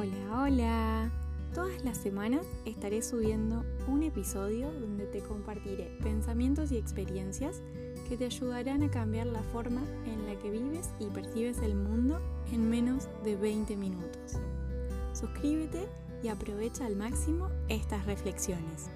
Hola, hola. Todas las semanas estaré subiendo un episodio donde te compartiré pensamientos y experiencias que te ayudarán a cambiar la forma en la que vives y percibes el mundo en menos de 20 minutos. Suscríbete y aprovecha al máximo estas reflexiones.